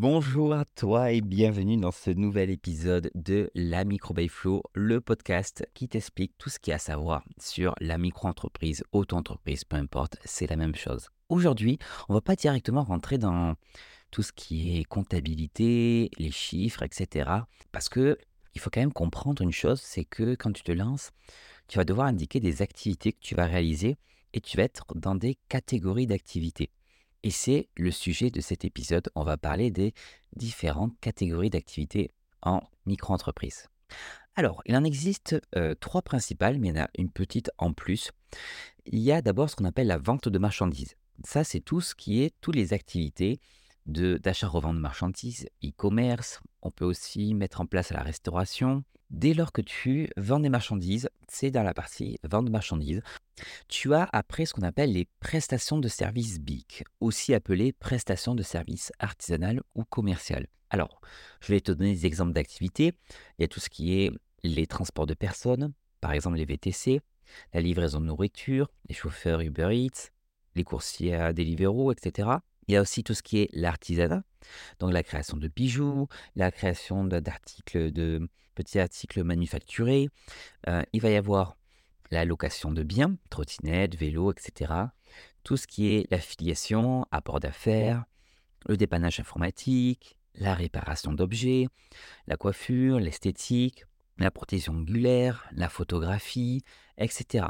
Bonjour à toi et bienvenue dans ce nouvel épisode de la Micro Flow, le podcast qui t'explique tout ce qu'il y a à savoir sur la micro-entreprise, auto-entreprise, peu importe, c'est la même chose. Aujourd'hui, on va pas directement rentrer dans tout ce qui est comptabilité, les chiffres, etc. Parce que il faut quand même comprendre une chose, c'est que quand tu te lances, tu vas devoir indiquer des activités que tu vas réaliser et tu vas être dans des catégories d'activités. Et c'est le sujet de cet épisode. On va parler des différentes catégories d'activités en micro-entreprise. Alors, il en existe euh, trois principales, mais il y en a une petite en plus. Il y a d'abord ce qu'on appelle la vente de marchandises. Ça, c'est tout ce qui est toutes les activités de d'achat-revente de marchandises, e-commerce. On peut aussi mettre en place la restauration. Dès lors que tu vends des marchandises, c'est dans la partie vente de marchandises. Tu as après ce qu'on appelle les prestations de services BIC, aussi appelées prestations de services artisanales ou commerciales. Alors, je vais te donner des exemples d'activités. Il y a tout ce qui est les transports de personnes, par exemple les VTC, la livraison de nourriture, les chauffeurs Uber Eats, les coursiers à Deliveroo, etc. Il y a aussi tout ce qui est l'artisanat, donc la création de bijoux, la création d'articles, de petits articles manufacturés. Euh, il va y avoir la location de biens, trottinettes, vélos, etc. Tout ce qui est l'affiliation, apport d'affaires, le dépannage informatique, la réparation d'objets, la coiffure, l'esthétique, la protection angulaire, la photographie, etc.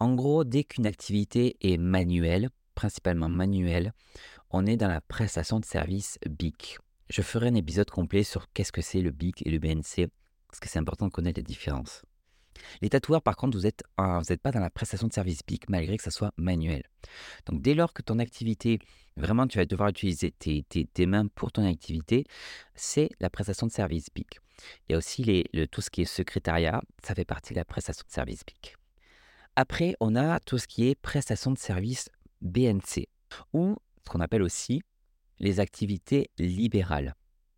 En gros, dès qu'une activité est manuelle, principalement manuelle, on est dans la prestation de service BIC. Je ferai un épisode complet sur qu'est-ce que c'est le BIC et le BNC, parce que c'est important de connaître les différences. Les tatoueurs, par contre, vous n'êtes pas dans la prestation de service BIC malgré que ça soit manuel. Donc, dès lors que ton activité, vraiment, tu vas devoir utiliser tes, mains pour ton activité, c'est la prestation de service BIC. Il y a aussi tout ce qui est secrétariat, ça fait partie de la prestation de service BIC. Après, on a tout ce qui est prestation de service BNC, ou ce qu'on appelle aussi les activités libérales.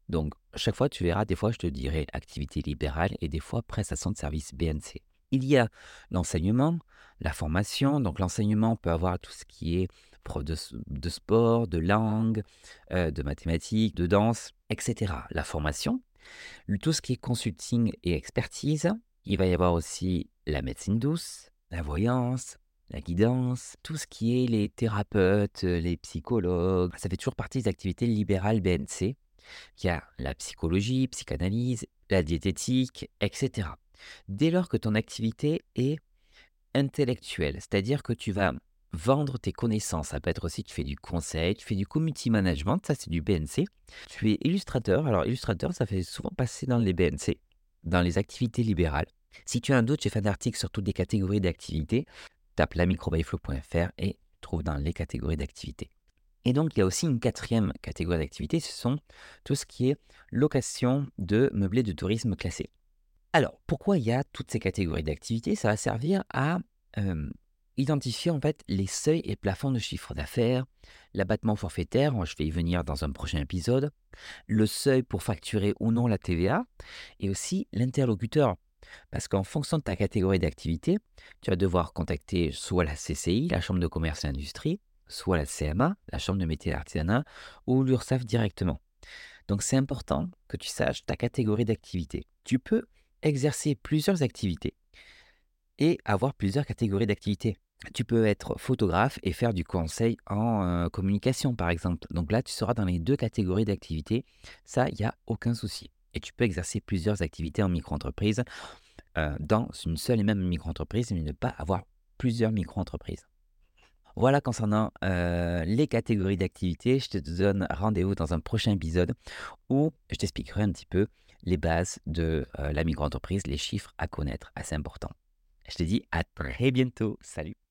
Donc, chaque fois, tu verras, des fois, je te dirai activité libérale et des fois prestation de service BNC. Il y a l'enseignement, la formation. Donc, l'enseignement peut avoir tout ce qui est prof de, sport, de langue, euh, de mathématiques, de danse, etc. La formation, tout ce qui est consulting et expertise. Il va y avoir aussi la médecine douce, la voyance, la guidance, tout ce qui est les thérapeutes, les psychologues. Ça fait toujours partie des activités libérales BNC. Y a la psychologie, psychanalyse, la diététique, etc. Dès lors que ton activité est intellectuelle, c'est-à-dire que tu vas vendre tes connaissances, ça peut être aussi tu fais du conseil, tu fais du community management, ça c'est du BNC. Tu es illustrateur, alors illustrateur ça fait souvent passer dans les BNC, dans les activités libérales. Si tu as un doute, j'ai fait un article sur toutes les catégories d'activités. Tape lamicrobyflow.fr et trouve dans les catégories d'activités. Et donc, il y a aussi une quatrième catégorie d'activité, ce sont tout ce qui est location de meublés de tourisme classés. Alors, pourquoi il y a toutes ces catégories d'activités? Ça va servir à identifier en fait les seuils et plafonds de chiffre d'affaires, l'abattement forfaitaire, je vais y venir dans un prochain épisode, le seuil pour facturer ou non la TVA, et aussi l'interlocuteur. Parce qu'en fonction de ta catégorie d'activité, tu vas devoir contacter soit la CCI, la Chambre de commerce et industrie, soit la CMA, la Chambre de métier et d'artisanat, ou l'URSSAF directement. Donc c'est important que tu saches ta catégorie d'activité. Tu peux exercer plusieurs activités et avoir plusieurs catégories d'activités. Tu peux être photographe et faire du conseil en euh, communication, par exemple. Donc là, tu seras dans les deux catégories d'activités. Ça, il n'y a aucun souci. Et tu peux exercer plusieurs activités en micro-entreprise euh, dans une seule et même micro-entreprise, mais ne pas avoir plusieurs micro-entreprises. Voilà concernant euh, les catégories d'activités. Je te donne rendez-vous dans un prochain épisode où je t'expliquerai un petit peu les bases de euh, la micro-entreprise, les chiffres à connaître, assez importants. Je te dis à très bientôt. Salut